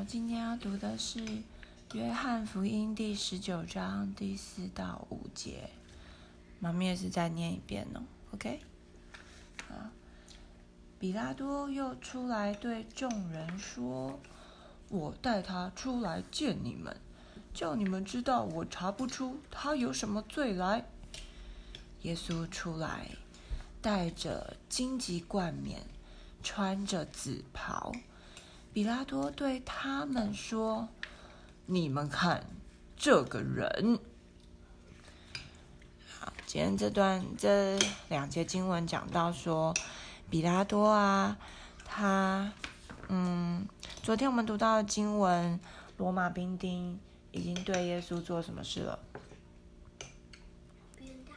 好，今天要读的是《约翰福音》第十九章第四到五节。妈咪也是再念一遍哦，OK？好，比拉多又出来对众人说：“我带他出来见你们，叫你们知道我查不出他有什么罪来。”耶稣出来，戴着荆棘冠冕，穿着紫袍。比拉多对他们说：“你们看这个人。”好，今天这段这两节经文讲到说，比拉多啊，他嗯，昨天我们读到的经文，罗马兵丁已经对耶稣做什么事了？鞭打，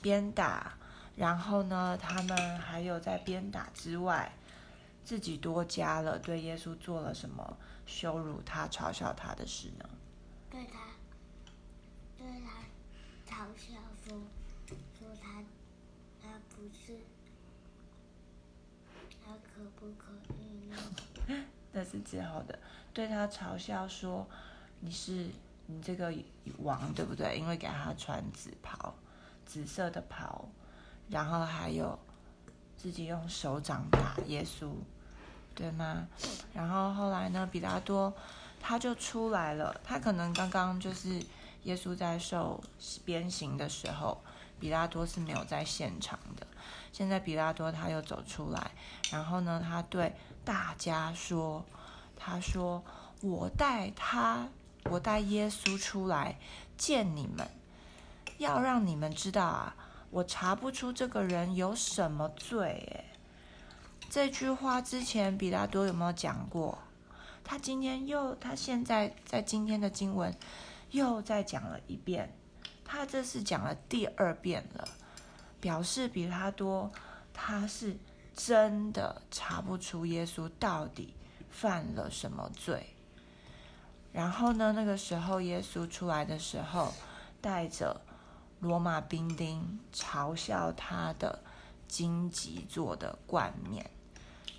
鞭打。然后呢，他们还有在鞭打之外。自己多加了对耶稣做了什么羞辱他、嘲笑他的事呢？对他，对他嘲笑说，说他，他不是，他可不可以呢？那是之后的，对他嘲笑说，你是你这个王对不对？因为给他穿紫袍，紫色的袍，然后还有。自己用手掌打耶稣，对吗？然后后来呢，比拉多他就出来了。他可能刚刚就是耶稣在受鞭刑的时候，比拉多是没有在现场的。现在比拉多他又走出来，然后呢，他对大家说：“他说我带他，我带耶稣出来见你们，要让你们知道啊。”我查不出这个人有什么罪，哎，这句话之前比拉多有没有讲过？他今天又，他现在在今天的经文又再讲了一遍，他这是讲了第二遍了，表示比拉多他是真的查不出耶稣到底犯了什么罪。然后呢，那个时候耶稣出来的时候，带着。罗马兵丁嘲笑他的荆棘做的冠冕，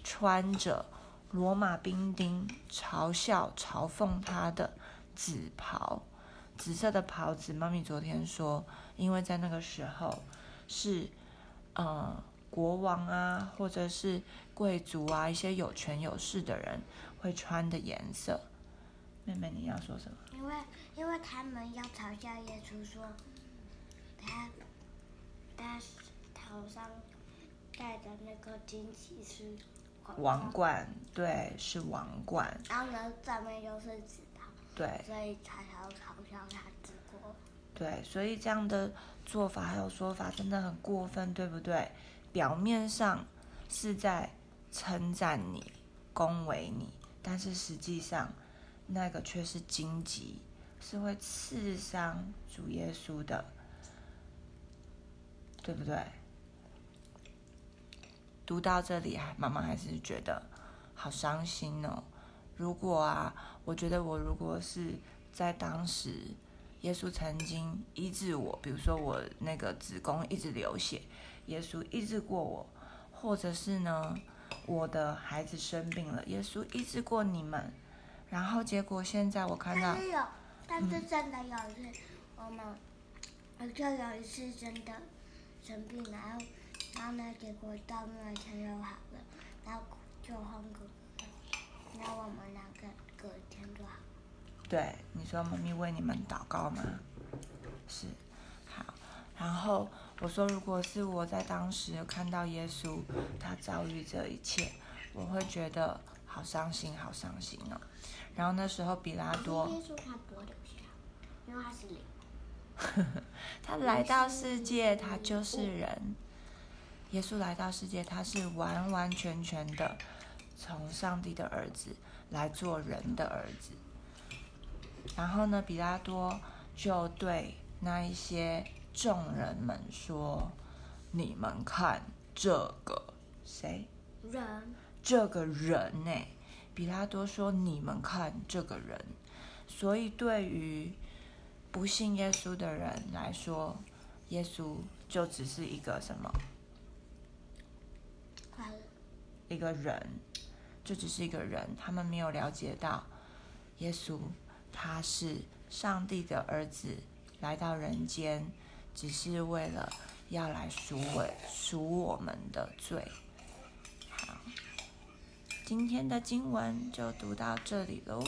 穿着罗马兵丁嘲笑嘲讽他的紫袍，紫色的袍子。妈咪昨天说，因为在那个时候是，呃，国王啊，或者是贵族啊，一些有权有势的人会穿的颜色。妹妹，你要说什么？因为，因为他们要嘲笑耶稣说。他他头上戴的那个金旗是王冠，对，是王冠。然后呢，上面又是紫袍，对，所以才要嘲笑他紫国。对，所以这样的做法还有说法真的很过分，对不对？表面上是在称赞你、恭维你，但是实际上那个却是荆棘，是会刺伤主耶稣的。对不对？读到这里，还妈妈还是觉得好伤心哦。如果啊，我觉得我如果是在当时，耶稣曾经医治我，比如说我那个子宫一直流血，耶稣医治过我，或者是呢，我的孩子生病了，耶稣医治过你们，然后结果现在我看到，但是有，但是真的有一次，我们，我就有一次真的。生病，然后，然后呢？结果到那天又好了，然后就换个，然后我们两个隔天就好。对，你说妈咪为你们祷告吗？是，好。然后我说，如果是我在当时看到耶稣他遭遇这一切，我会觉得好伤心，好伤心哦。然后那时候比拉多，耶稣他不会留下，因为他是灵。他来到世界，他就是人。耶稣来到世界，他是完完全全的从上帝的儿子来做人的儿子。然后呢，比拉多就对那一些众人们说：“你们看这个谁？人？这个人呢？”比拉多说：“你们看这个人。”所以对于不信耶稣的人来说，耶稣就只是一个什么？一个人，就只是一个人。他们没有了解到耶稣他是上帝的儿子，来到人间，只是为了要来赎我赎我们的罪。好，今天的经文就读到这里喽。